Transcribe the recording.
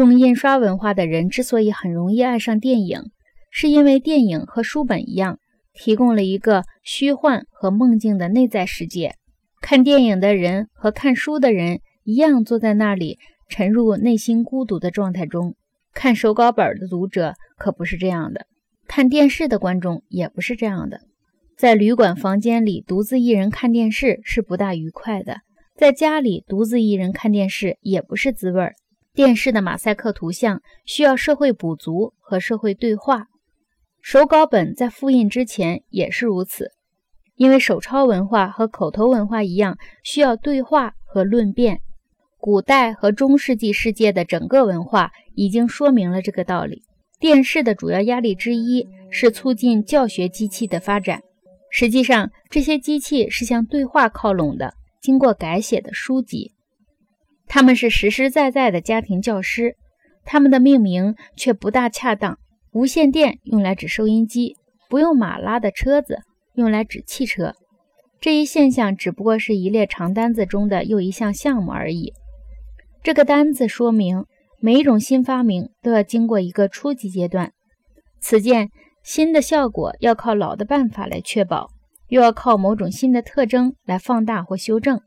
重印刷文化的人之所以很容易爱上电影，是因为电影和书本一样，提供了一个虚幻和梦境的内在世界。看电影的人和看书的人一样，坐在那里沉入内心孤独的状态中。看手稿本的读者可不是这样的，看电视的观众也不是这样的。在旅馆房间里独自一人看电视是不大愉快的，在家里独自一人看电视也不是滋味儿。电视的马赛克图像需要社会补足和社会对话，手稿本在复印之前也是如此。因为手抄文化和口头文化一样，需要对话和论辩。古代和中世纪世界的整个文化已经说明了这个道理。电视的主要压力之一是促进教学机器的发展。实际上，这些机器是向对话靠拢的，经过改写的书籍。他们是实实在在的家庭教师，他们的命名却不大恰当。无线电用来指收音机，不用马拉的车子。用来指汽车，这一现象只不过是一列长单子中的又一项项目而已。这个单子说明，每一种新发明都要经过一个初级阶段。此见新的效果要靠老的办法来确保，又要靠某种新的特征来放大或修正。